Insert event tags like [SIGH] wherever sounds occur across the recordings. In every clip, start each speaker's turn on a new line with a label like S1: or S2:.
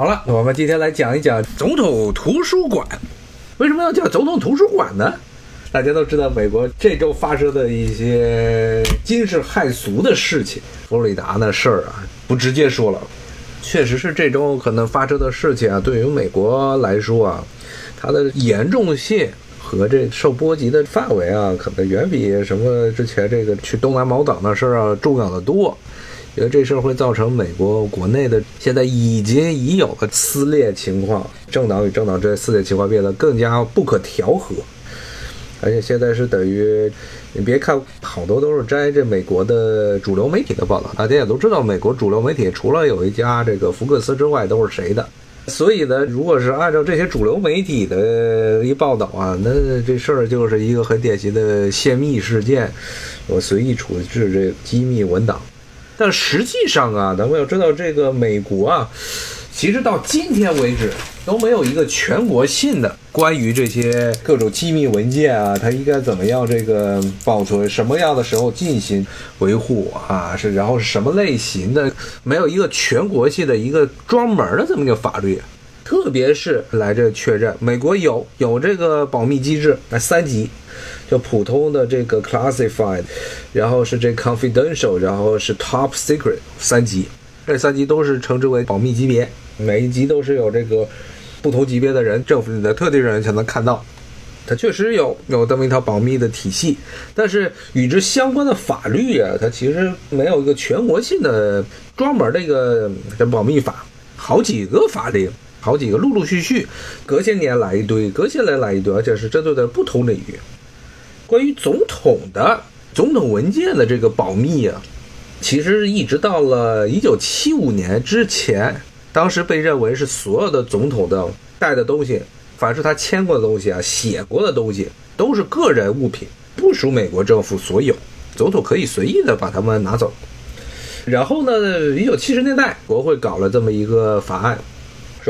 S1: 好了，我们今天来讲一讲总统图书馆。为什么要叫总统图书馆呢？大家都知道，美国这周发生的一些惊世骇俗的事情，佛罗里达那事儿啊，不直接说了。确实是这周可能发生的事情啊，对于美国来说啊，它的严重性和这受波及的范围啊，可能远比什么之前这个去东南毛岛那事儿啊重要的多。因为这事儿会造成美国国内的现在已经已有的撕裂情况，政党与政党之间撕裂情况变得更加不可调和。而且现在是等于，你别看好多都是摘这美国的主流媒体的报道，大家也都知道，美国主流媒体除了有一家这个福克斯之外，都是谁的？所以呢，如果是按照这些主流媒体的一报道啊，那这事儿就是一个很典型的泄密事件，我随意处置这机密文档。但实际上啊，咱们要知道，这个美国啊。其实到今天为止都没有一个全国性的关于这些各种机密文件啊，它应该怎么样这个保存，什么样的时候进行维护啊？是然后是什么类型的？没有一个全国性的一个专门的这么一个法律，特别是来这确认，美国有有这个保密机制，那三级，就普通的这个 classified，然后是这 confidential，然后是 top secret 三级。这三级都是称之为保密级别，每一级都是有这个不同级别的人，政府里的特定人才能看到。它确实有有这么一套保密的体系，但是与之相关的法律啊，它其实没有一个全国性的专门的一个保密法。好几个法令，好几个陆陆续续，隔些年来一堆，隔些年来一堆，而且是针对的不同领域。关于总统的总统文件的这个保密啊。其实一直到了一九七五年之前，当时被认为是所有的总统的带的东西，凡是他签过的东西啊、写过的东西，都是个人物品，不属美国政府所有，总统可以随意的把他们拿走。然后呢，一九七十年代，国会搞了这么一个法案，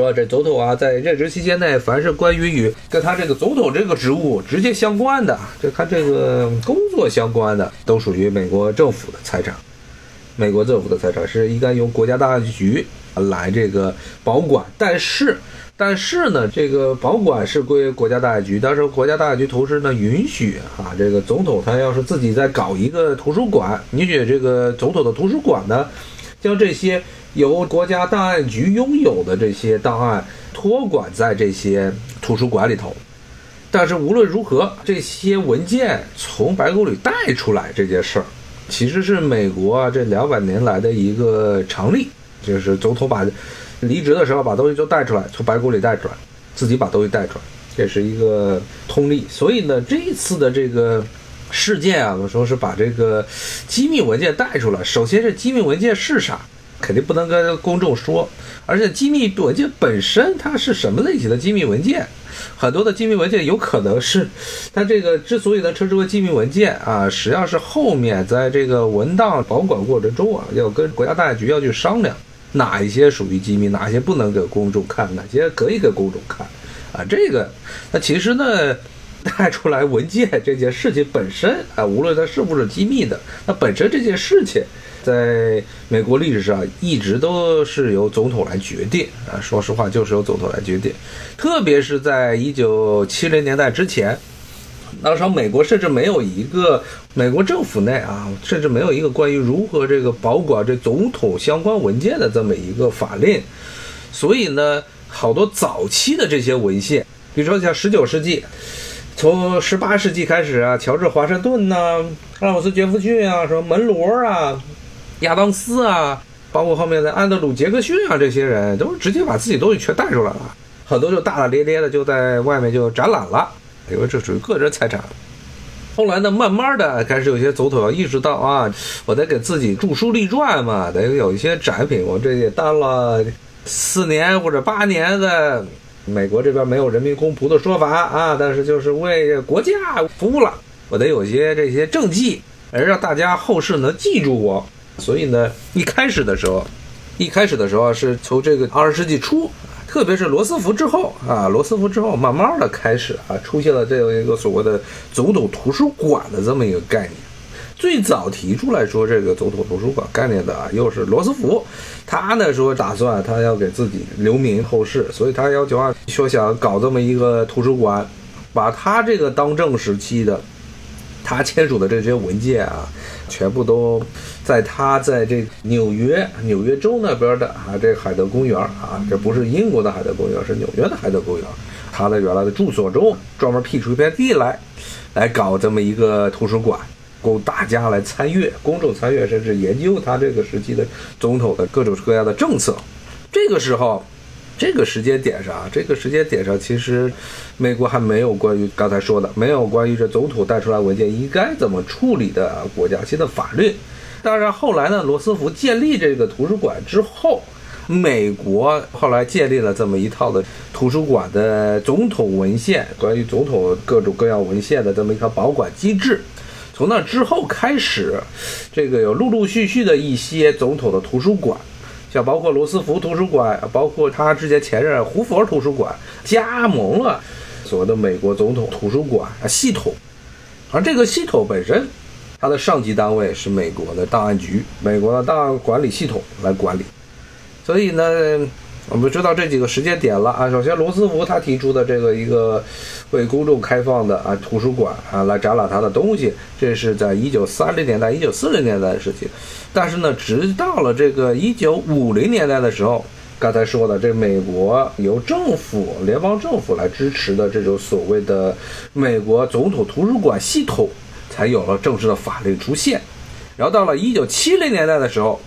S1: 说这总统啊，在任职期间内，凡是关于与跟他这个总统这个职务直接相关的，就他这个工作相关的，都属于美国政府的财产。美国政府的财产是应该由国家档案局来这个保管，但是，但是呢，这个保管是归国家档案局，但是国家档案局同时呢允许啊，这个总统他要是自己再搞一个图书馆，允许这个总统的图书馆呢，将这些由国家档案局拥有的这些档案托管在这些图书馆里头。但是无论如何，这些文件从白宫里带出来这件事儿。其实是美国啊，这两百年来的一个常例，就是总统把离职的时候把东西就带出来，从白宫里带出来，自己把东西带出来，这是一个通例。所以呢，这一次的这个事件啊，我说是把这个机密文件带出来。首先是机密文件是啥，肯定不能跟公众说，而且机密文件本身它是什么类型的机密文件？很多的机密文件有可能是，它这个之所以能称之为机密文件啊，实际上是后面在这个文档保管过程中啊，要跟国家档案局要去商量，哪一些属于机密，哪些不能给公众看，哪些可以给公众看，啊，这个，那其实呢，带出来文件这件事情本身啊，无论它是不是机密的，那本身这件事情。在美国历史上，一直都是由总统来决定啊。说实话，就是由总统来决定。特别是在一九七零年代之前，那时候美国甚至没有一个美国政府内啊，甚至没有一个关于如何这个保管这总统相关文件的这么一个法令。所以呢，好多早期的这些文献，比如说像十九世纪，从十八世纪开始啊，乔治华盛顿呐，阿姆斯杰弗逊啊，什么门罗啊。亚当斯啊，包括后面的安德鲁·杰克逊啊，这些人都是直接把自己东西全带出来了，很多就大大咧咧的就在外面就展览了，因为这属于个人财产。后来呢，慢慢的开始有些总统要意识到啊，我得给自己著书立传嘛，得有一些展品。我这也当了四年或者八年的美国这边没有人民公仆的说法啊，但是就是为国家服务了，我得有些这些政绩，而让大家后世能记住我。所以呢，一开始的时候，一开始的时候是从这个二十世纪初，特别是罗斯福之后啊，罗斯福之后，慢慢的开始啊，出现了这样一个所谓的总统图书馆的这么一个概念。最早提出来说这个总统图书馆概念的啊，又是罗斯福。他呢说打算他要给自己留名后世，所以他要求啊说想搞这么一个图书馆，把他这个当政时期的他签署的这些文件啊，全部都在他在这纽约纽约州那边的啊这海德公园啊，这不是英国的海德公园，是纽约的海德公园。他的原来的住所中专门辟出一片地来，来搞这么一个图书馆，供大家来参阅、公众参阅，甚至研究他这个时期的总统的各种各样的政策。这个时候，这个时间点上，这个时间点上，其实美国还没有关于刚才说的，没有关于这总统带出来文件应该怎么处理的国家性的法律。当然，后来呢，罗斯福建立这个图书馆之后。美国后来建立了这么一套的图书馆的总统文献，关于总统各种各样文献的这么一套保管机制。从那之后开始，这个有陆陆续续的一些总统的图书馆，像包括罗斯福图书馆，包括他之前前任胡佛图书馆，加盟了所谓的美国总统图书馆系统。而这个系统本身，它的上级单位是美国的档案局，美国的档案管理系统来管理。所以呢，我们知道这几个时间点了啊。首先，罗斯福他提出的这个一个为公众开放的啊图书馆啊，来展览他的东西，这是在一九三零年代、一九四零年代的事情。但是呢，直到了这个一九五零年代的时候，刚才说的这美国由政府、联邦政府来支持的这种所谓的美国总统图书馆系统，才有了正式的法律出现。然后到了一九七零年代的时候，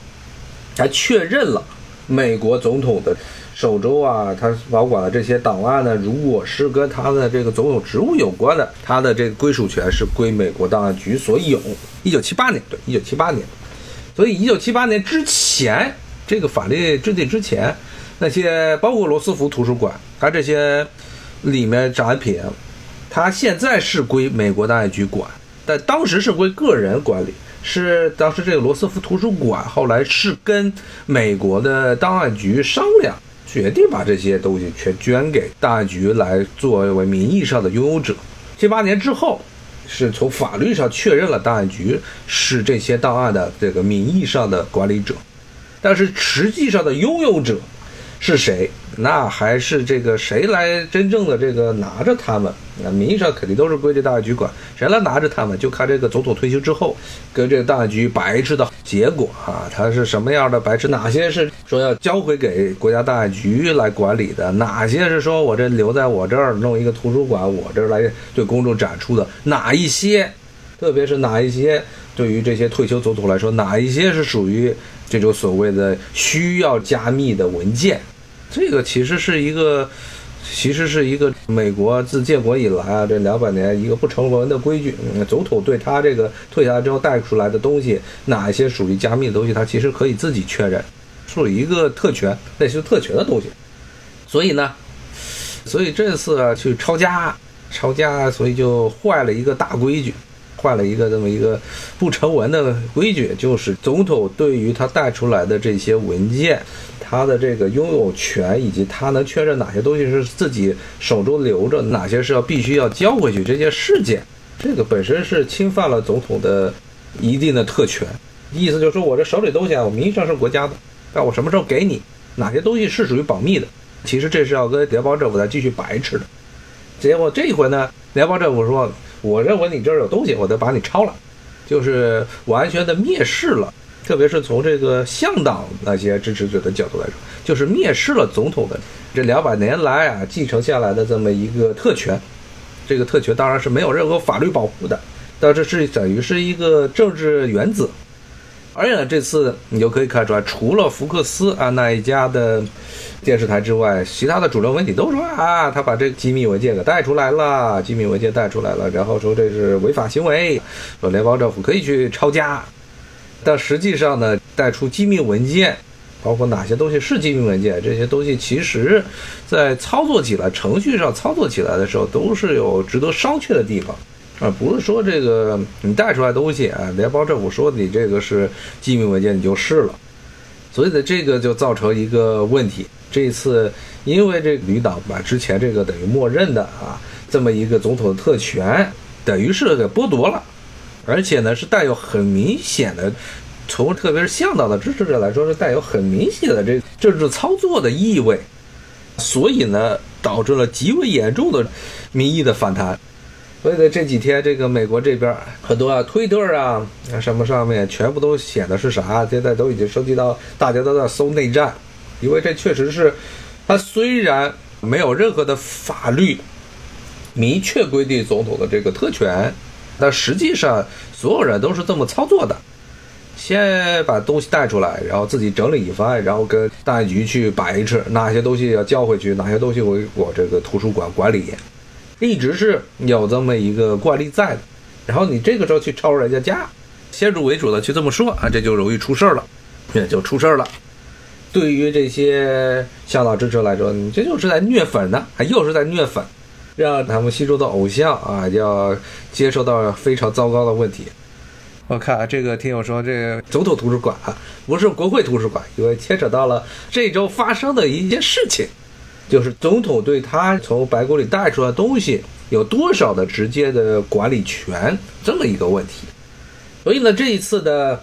S1: 才确认了。美国总统的手中啊，他保管的这些档案呢，如果是跟他的这个总统职务有关的，他的这个归属权是归美国档案局所有。一九七八年，对，一九七八年。所以一九七八年之前，这个法律制定之前，那些包括罗斯福图书馆，它这些里面展品，它现在是归美国档案局管，但当时是归个人管理。是当时这个罗斯福图书馆后来是跟美国的档案局商量，决定把这些东西全捐给档案局来作为名义上的拥有者。七八年之后，是从法律上确认了档案局是这些档案的这个名义上的管理者，但是实际上的拥有者。是谁？那还是这个谁来真正的这个拿着他们？那名义上肯定都是归这档案局管，谁来拿着他们？就看这个总统退休之后，跟这个档案局白痴的结果啊，他是什么样的白痴？哪些是说要交回给国家档案局来管理的？哪些是说我这留在我这儿弄一个图书馆，我这儿来对公众展出的？哪一些？特别是哪一些？对于这些退休总统来说，哪一些是属于这种所谓的需要加密的文件？这个其实是一个，其实是一个美国自建国以来啊，这两百年一个不成文的规矩。嗯总统对他这个退下来之后带出来的东西，哪一些属于加密的东西，他其实可以自己确认，属于一个特权，类似特权的东西。所以呢，所以这次啊去抄家，抄家，所以就坏了一个大规矩。换了一个这么一个不成文的规矩，就是总统对于他带出来的这些文件，他的这个拥有权以及他能确认哪些东西是自己手中留着，哪些是要必须要交回去这些事件，这个本身是侵犯了总统的一定的特权。意思就是说我这手里东西啊，我名义上是国家的，但我什么时候给你，哪些东西是属于保密的，其实这是要跟联邦政府再继续白吃的。结果这一回呢，联邦政府说。我认为你这儿有东西，我得把你抄了，就是完全的蔑视了，特别是从这个向党那些支持者的角度来说，就是蔑视了总统的这两百年来啊继承下来的这么一个特权。这个特权当然是没有任何法律保护的，但这是等于是一个政治原则。而且呢，这次你就可以看出来，除了福克斯啊那一家的。电视台之外，其他的主流媒体都说啊，他把这机密文件给带出来了，机密文件带出来了，然后说这是违法行为，说联邦政府可以去抄家。但实际上呢，带出机密文件，包括哪些东西是机密文件，这些东西其实，在操作起来、程序上操作起来的时候，都是有值得商榷的地方，而不是说这个你带出来东西啊，联邦政府说你这个是机密文件，你就是了。所以呢，这个就造成一个问题。这一次，因为这个旅党把之前这个等于默认的啊，这么一个总统的特权，等于是给剥夺了。而且呢是带有很明显的，从特别是向导的支持者来说是带有很明显的这政治操作的意味，所以呢导致了极为严重的民意的反弹。所以在这几天，这个美国这边很多啊，推特啊，什么上面全部都写的是啥？现在都已经升级到大家都在搜内战，因为这确实是，它虽然没有任何的法律明确规定总统的这个特权，但实际上所有人都是这么操作的：先把东西带出来，然后自己整理一番，然后跟档案局去摆一哪些东西要交回去，哪些东西我我这个图书馆管理。一直是有这么一个惯例在的，然后你这个时候去抄人家家，先入为主的去这么说啊，这就容易出事儿了，也就出事儿了。对于这些向导支持来说，你这就是在虐粉呢，还又是在虐粉，让他们心中的偶像啊要接受到非常糟糕的问题。我看啊这个听友说，这个总统图书馆啊，不是国会图书馆，因为牵扯到了这周发生的一件事情。就是总统对他从白宫里带出来的东西有多少的直接的管理权这么一个问题，所以呢，这一次的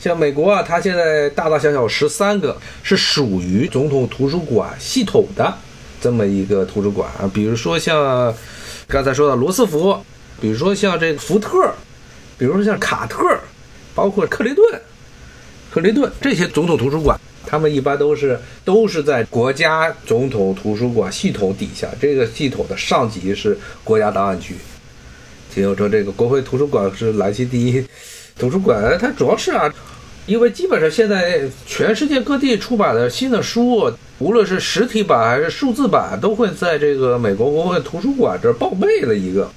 S1: 像美国啊，它现在大大小小十三个是属于总统图书馆系统的这么一个图书馆啊，比如说像刚才说的罗斯福，比如说像这个福特，比如说像卡特，包括克林顿、克林顿这些总统图书馆。他们一般都是都是在国家总统图书馆系统底下，这个系统的上级是国家档案局。听友说，这个国会图书馆是兰溪第一图书馆，它主要是啊，因为基本上现在全世界各地出版的新的书，无论是实体版还是数字版，都会在这个美国国会图书馆这报备了一个。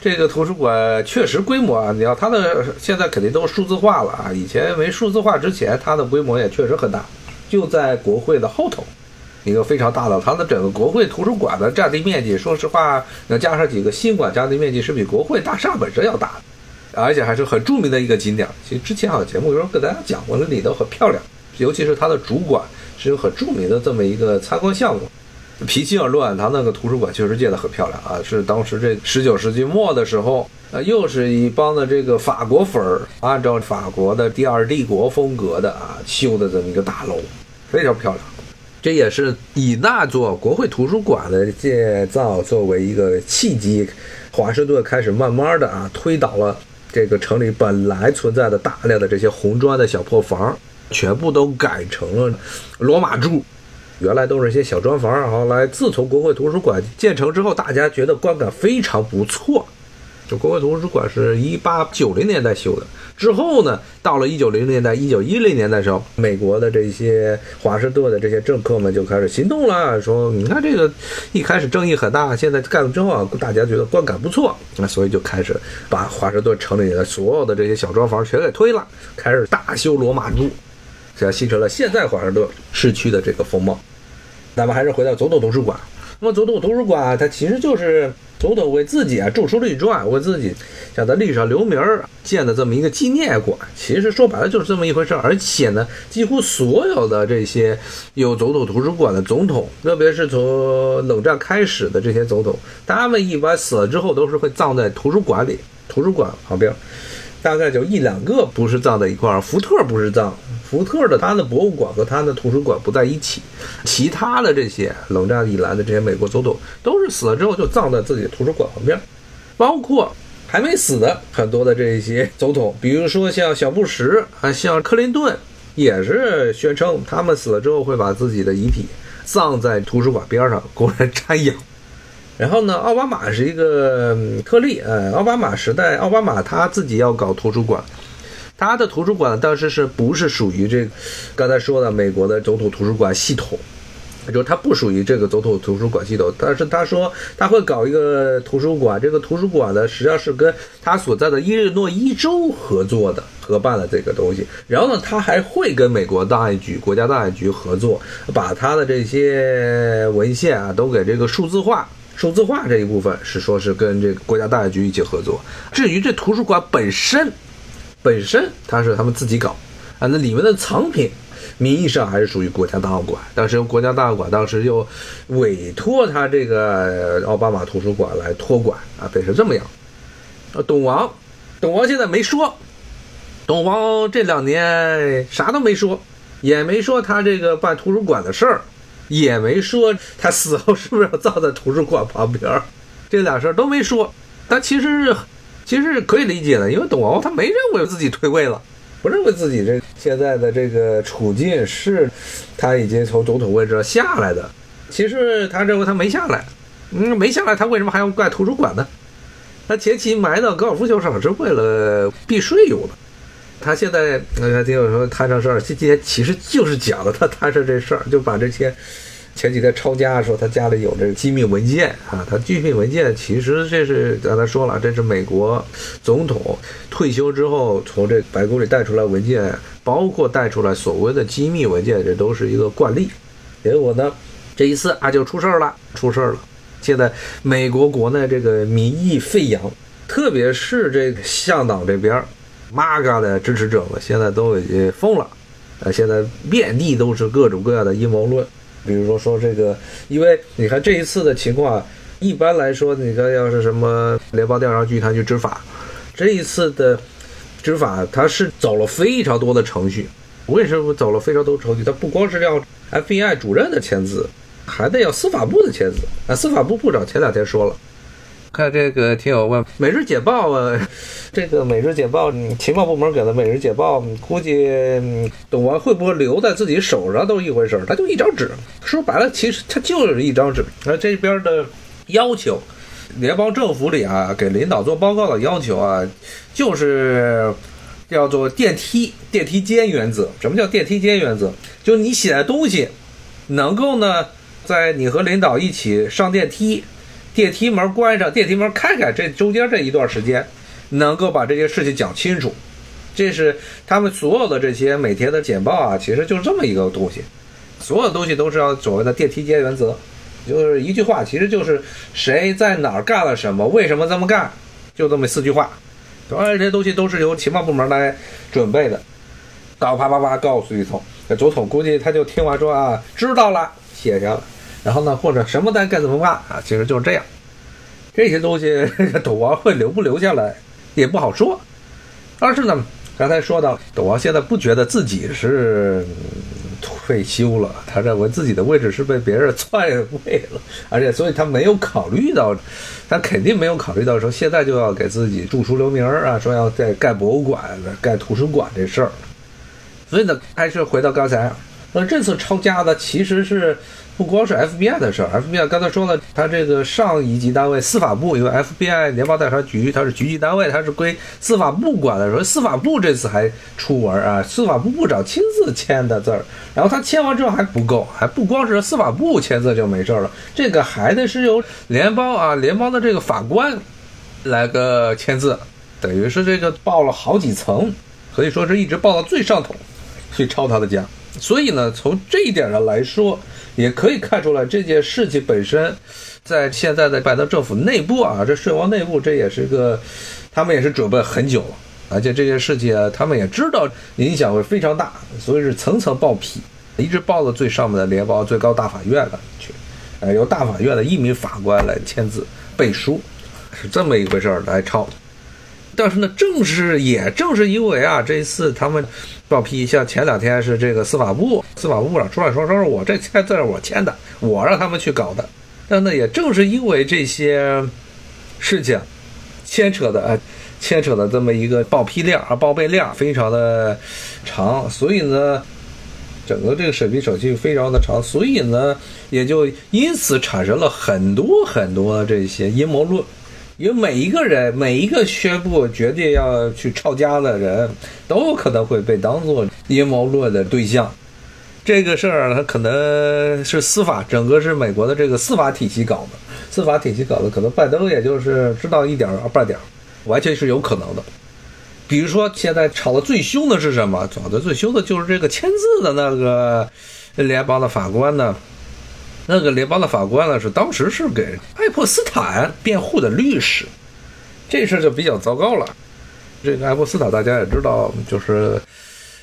S1: 这个图书馆确实规模啊，你要它的现在肯定都数字化了啊，以前没数字化之前，它的规模也确实很大。就在国会的后头，一个非常大的，它的整个国会图书馆的占地面积，说实话，那加上几个新馆，占地面积是比国会大厦本身要大的，而且还是很著名的一个景点。其实之前好像节目有时候跟大家讲过，那里头很漂亮，尤其是它的主馆是有很著名的这么一个参观项目。脾气而论，它那个图书馆确实建得很漂亮啊，是当时这十九世纪末的时候，呃，又是一帮的这个法国粉儿，按照法国的第二帝国风格的啊修的这么一个大楼。非常漂亮，这也是以那座国会图书馆的建造作为一个契机，华盛顿开始慢慢的啊推倒了这个城里本来存在的大量的这些红砖的小破房，全部都改成了罗马柱，原来都是些小砖房，后来自从国会图书馆建成之后，大家觉得观感非常不错。就国会图书馆是一八九零年代修的。之后呢，到了一九零零年代、一九一零年代时候，美国的这些华盛顿的这些政客们就开始行动了，说你看这个一开始争议很大，现在干了之后啊，大家觉得观感不错，那所以就开始把华盛顿城里的所有的这些小砖房全给推了，开始大修罗马柱，这样形成了现在华盛顿市区的这个风貌。咱们还是回到总统图书馆，那么总统图书馆它其实就是。总统为自己啊著书立传，为自己想在历史上留名儿建的这么一个纪念馆，其实说白了就是这么一回事儿。而且呢，几乎所有的这些有总统图书馆的总统，特别是从冷战开始的这些总统，他们一般死了之后都是会葬在图书馆里，图书馆旁边。大概就一两个不是葬在一块儿，福特不是葬，福特的他的博物馆和他的图书馆不在一起，其他的这些冷战以来的这些美国总统都是死了之后就葬在自己的图书馆旁边，包括还没死的很多的这些总统，比如说像小布什啊，像克林顿，也是宣称他们死了之后会把自己的遗体葬在图书馆边上供人瞻仰。然后呢，奥巴马是一个特例，呃，奥巴马时代，奥巴马他自己要搞图书馆，他的图书馆当时是不是属于这刚才说的美国的总统图书馆系统？就是他不属于这个总统图书馆系统，但是他说他会搞一个图书馆，这个图书馆呢实际上是跟他所在的伊利诺伊州合作的，合办了这个东西。然后呢，他还会跟美国档案局、国家档案局合作，把他的这些文献啊都给这个数字化。数字化这一部分是说是跟这个国家档案局一起合作，至于这图书馆本身，本身它是他们自己搞啊，那里面的藏品名义上还是属于国家档案馆，但是由国家档案馆当时又委托他这个奥巴马图书馆来托管啊，变成这么样。呃，董王董王现在没说，董王这两年啥都没说，也没说他这个办图书馆的事儿，也没说他死后是不是要葬在图书馆旁边，这俩事儿都没说。但其实是其实是可以理解的，因为董王他没认为自己退位了。不认为自己这现在的这个处境是，他已经从总统位置上下来的。其实他认为他没下来，嗯，没下来，他为什么还要盖图书馆呢？他前期埋到高尔夫球场是为了避税用的。他现在，那听我说摊上事儿，今天其实就是讲的他摊上这事儿，就把这些。前几天抄家说他家里有这个机密文件啊，他机密文件其实这是刚才说了，这是美国总统退休之后从这白宫里带出来文件，包括带出来所谓的机密文件，这都是一个惯例。结果呢，这一次啊就出事儿了，出事儿了。现在美国国内这个民意沸扬，特别是这个向党这边，MAGA 的支持者们现在都已经疯了，啊，现在遍地都是各种各样的阴谋论。比如说说这个，因为你看这一次的情况，一般来说，你看要是什么联邦调查局他去执法，这一次的执法他是走了非常多的程序。为什么走了非常多程序？他不光是要 FBI 主任的签字，还得要司法部的签字。啊，司法部部长前两天说了。看这个听友问《每日简 [LAUGHS] 报》啊，这个《每日简报》情报部门给的《每日简报》，估计董王会不会留在自己手上都一回事儿，他就一张纸。说白了，其实他就是一张纸。那这边的要求，联邦政府里啊，给领导做报告的要求啊，就是叫做电梯电梯间原则。什么叫电梯间原则？就你写的东西，能够呢，在你和领导一起上电梯。电梯门关上，电梯门开开，这中间这一段时间，能够把这些事情讲清楚，这是他们所有的这些每天的简报啊，其实就是这么一个东西，所有东西都是要所谓的电梯间原则，就是一句话，其实就是谁在哪儿干了什么，为什么这么干，就这么四句话，当然这些东西都是由情报部门来准备的，到啪啪啪告诉一通，总统估计他就听完说啊，知道了，写下了。然后呢，或者什么单该怎么办啊？其实就是这样。这些东西，[LAUGHS] 董王会留不留下来，也不好说。但是呢，刚才说到，董王现在不觉得自己是退休了，他认为自己的位置是被别人篡位了，而且所以他没有考虑到，他肯定没有考虑到说现在就要给自己著书留名啊，说要在盖博物馆、盖图书馆这事儿。所以呢，还是回到刚才，那这次抄家的其实是。不光是 FBI 的事儿，FBI 刚才说了，他这个上一级单位司法部，因为 FBI 联邦调查局它是局级单位，它是归司法部管的。所以司法部这次还出文啊，司法部部长亲自签的字儿，然后他签完之后还不够，还不光是司法部签字就没事了，这个还得是由联邦啊联邦的这个法官来个签字，等于是这个报了好几层，可以说是一直报到最上头去抄他的家。所以呢，从这一点上来说。也可以看出来，这件事情本身，在现在的拜登政府内部啊，这税王内部，这也是个，他们也是准备很久了，而且这件事情，他们也知道影响会非常大，所以是层层报批，一直报到最上面的联邦最高大法院了去，呃，由大法院的一名法官来签字背书，是这么一回事儿来抄。但是呢，正是也正是因为啊，这一次他们报批，像前两天是这个司法部司法部部长出来说，说我这签字我签的，我让他们去搞的。但呢，也正是因为这些事情牵扯的呃，牵扯的这么一个报批量啊，报备量非常的长，所以呢，整个这个审批手续非常的长，所以呢，也就因此产生了很多很多这些阴谋论。因为每一个人，每一个宣布决定要去抄家的人，都有可能会被当做阴谋论的对象。这个事儿，它可能是司法，整个是美国的这个司法体系搞的。司法体系搞的，可能拜登也就是知道一点儿半点儿，完全是有可能的。比如说，现在吵得最凶的是什么？吵得最凶的就是这个签字的那个联邦的法官呢。那个联邦的法官呢，是当时是给爱泼斯坦辩护的律师，这事儿就比较糟糕了。这个爱泼斯坦大家也知道，就是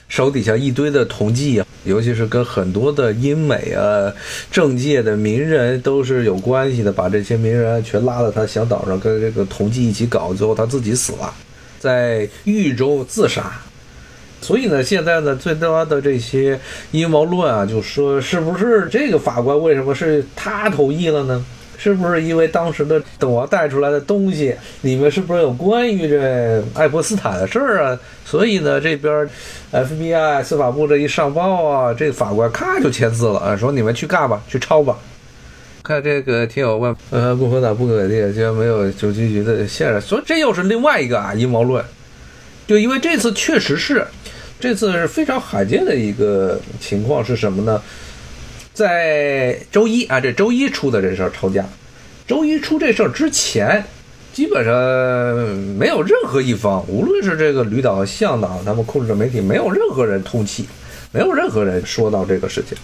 S1: 手底下一堆的同济啊，尤其是跟很多的英美啊政界的名人都是有关系的，把这些名人全拉到他小岛上，跟这个同济一起搞，最后他自己死了。在狱中自杀。所以呢，现在呢，最多的这些阴谋论啊，就说是不是这个法官为什么是他同意了呢？是不是因为当时的董王带出来的东西里面是不是有关于这爱泼斯坦的事儿啊？所以呢，这边 FBI 司法部这一上报啊，这法官咔就签字了啊，说你们去干吧，去抄吧。看这个听友问，呃，共和党不给力，居然没有九七局的线人，所以这又是另外一个啊阴谋论。就因为这次确实是。这次是非常罕见的一个情况是什么呢？在周一啊，这周一出的这事儿抄家。周一出这事儿之前，基本上没有任何一方，无论是这个旅导、向党，他们控制的媒体，没有任何人通气，没有任何人说到这个事情。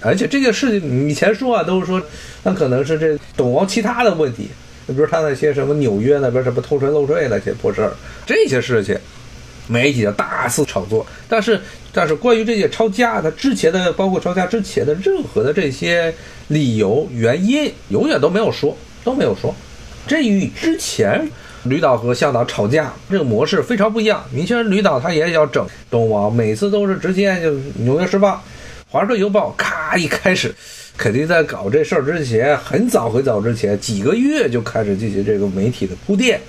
S1: 而且这件事情以前说啊，都是说那可能是这董王其他的问题，比如他那些什么纽约那边什么偷税漏税那些破事儿，这些事情。媒体的大肆炒作，但是但是关于这些抄家，他之前的包括抄家之前的任何的这些理由原因，永远都没有说，都没有说。这与之前吕导和向导吵架这个模式非常不一样。明显吕导他也要整东王，每次都是直接就《纽约时报》《华盛顿邮报》咔一开始，肯定在搞这事儿之前，很早很早之前几个月就开始进行这个媒体的铺垫。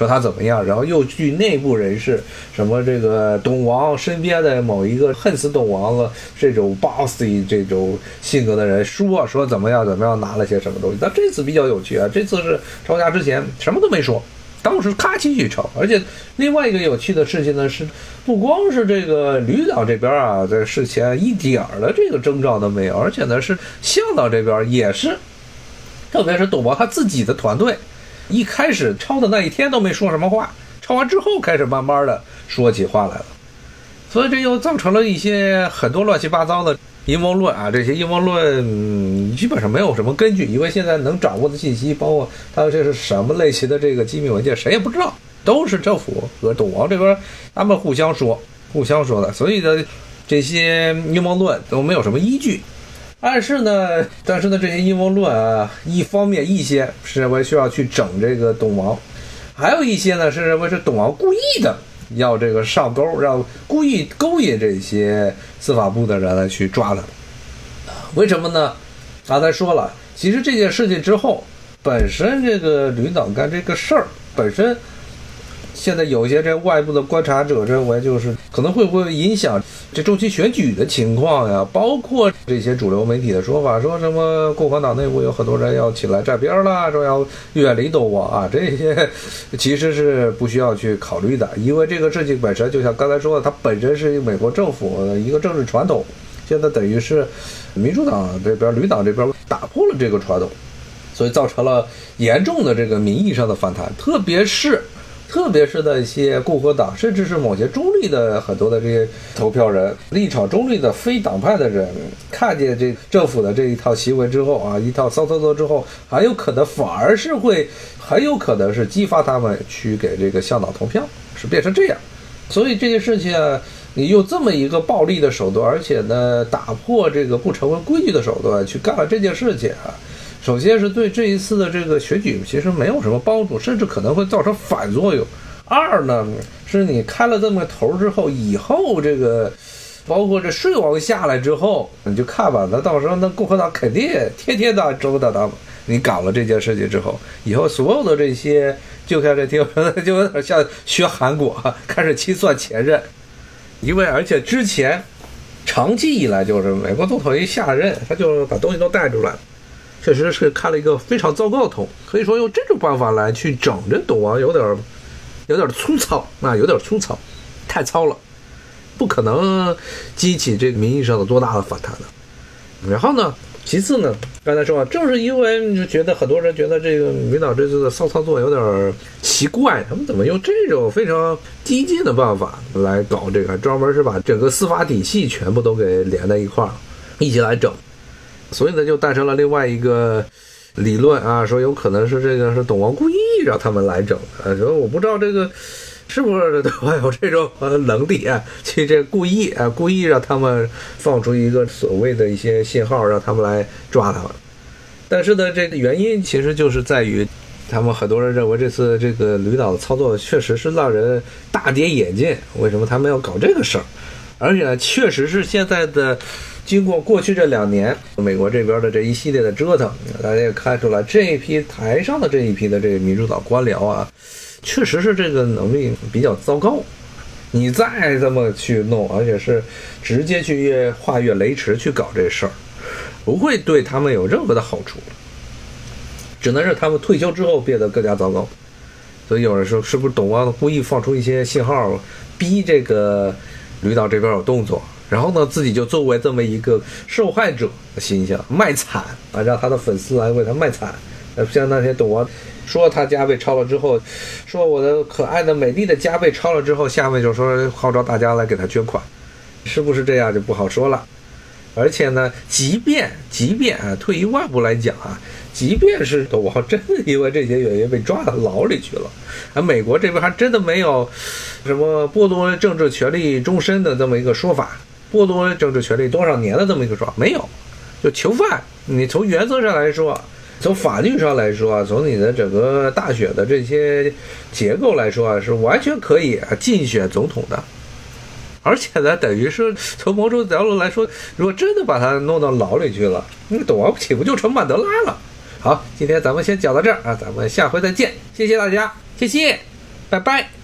S1: 说他怎么样，然后又据内部人士，什么这个董王身边的某一个恨死董王了这种 bossy 这种性格的人说说怎么样怎么样拿了些什么东西。但这次比较有趣啊，这次是抄家之前什么都没说，当时咔继续抄。而且另外一个有趣的事情呢是，不光是这个吕导这边啊，在事前一点儿的这个征兆都没有，而且呢是向导这边也是，特别是董王他自己的团队。一开始抄的那一天都没说什么话，抄完之后开始慢慢的说起话来了，所以这又造成了一些很多乱七八糟的阴谋论啊。这些阴谋论基本上没有什么根据，因为现在能掌握的信息，包括他这是什么类型的这个机密文件，谁也不知道，都是政府和董王这边他们互相说、互相说的，所以呢，这些阴谋论都没有什么依据。但是呢，但是呢，这些阴谋论啊，一方面一些是认为需要去整这个董王，还有一些呢是认为是董王故意的要这个上钩，让故意勾引这些司法部的人来去抓他。为什么呢？刚才说了，其实这件事情之后，本身这个吕导干这个事儿本身。现在有些这外部的观察者认为，就是可能会不会影响这中期选举的情况呀？包括这些主流媒体的说法，说什么共和党内部有很多人要起来站边啦，说要远离斗王啊，这些其实是不需要去考虑的，因为这个事情本身就像刚才说的，它本身是美国政府的一个政治传统，现在等于是民主党这边、绿党这边打破了这个传统，所以造成了严重的这个民意上的反弹，特别是。特别是那些共和党，甚至是某些中立的很多的这些投票人，立场中立的非党派的人，看见这政府的这一套行为之后啊，一套骚操作之后，很有可能反而是会，很有可能是激发他们去给这个向导投票，是变成这样。所以这件事情啊，你用这么一个暴力的手段，而且呢，打破这个不成文规矩的手段去干了这件事情啊。首先是对这一次的这个选举其实没有什么帮助，甚至可能会造成反作用。二呢，是你开了这么个头之后，以后这个包括这税王下来之后，你就看吧，那到时候那共和党肯定天天的周到他们。你搞了这件事情之后，以后所有的这些，就像这听就有点像学韩国开始清 [LAUGHS] 算前任，因为而且之前长期以来就是美国总统一下任，他就把东西都带出来了。确实是开了一个非常糟糕的头，可以说用这种办法来去整这董王有点有点粗糙啊，有点粗糙，太糙了，不可能激起这个民意上的多大的反弹的。然后呢，其次呢，刚才说啊，正是因为就觉得很多人觉得这个领导这次的骚操作有点奇怪，他们怎么用这种非常激进的办法来搞这个，专门是把整个司法体系全部都给连在一块儿，一起来整。所以呢，就诞生了另外一个理论啊，说有可能是这个是董王故意让他们来整的。说我不知道这个是不是董王有这种呃能力啊，去这故意啊，故意让他们放出一个所谓的一些信号，让他们来抓他们。但是呢，这个原因其实就是在于他们很多人认为这次这个吕导的操作确实是让人大跌眼镜。为什么他们要搞这个事儿？而且呢，确实是现在的，经过过去这两年美国这边的这一系列的折腾，大家也看出来，这一批台上的这一批的这个民主党官僚啊，确实是这个能力比较糟糕。你再这么去弄，而且是直接去越跨越雷池去搞这事儿，不会对他们有任何的好处。只能是他们退休之后变得更加糟糕，所以有人说是不是董王故意放出一些信号，逼这个吕导这边有动作，然后呢自己就作为这么一个受害者的形象卖惨啊，让他的粉丝来为他卖惨。像那天董王说他家被抄了之后，说我的可爱的美丽的家被抄了之后，下面就说号召大家来给他捐款，是不是这样就不好说了。而且呢，即便即便啊，退一万步来讲啊。即便是董王真的因为这些原因被抓到牢里去了，而美国这边还真的没有什么剥夺政治权利终身的这么一个说法，剥夺政治权利多少年的这么一个说法没有，就囚犯。你从原则上来说，从法律上来说，从你的整个大选的这些结构来说啊，是完全可以竞选总统的。而且呢，等于是从某种角度来说，如果真的把他弄到牢里去了，那董王岂不就成曼德拉了？好，今天咱们先讲到这儿啊，咱们下回再见，谢谢大家，谢谢，拜拜。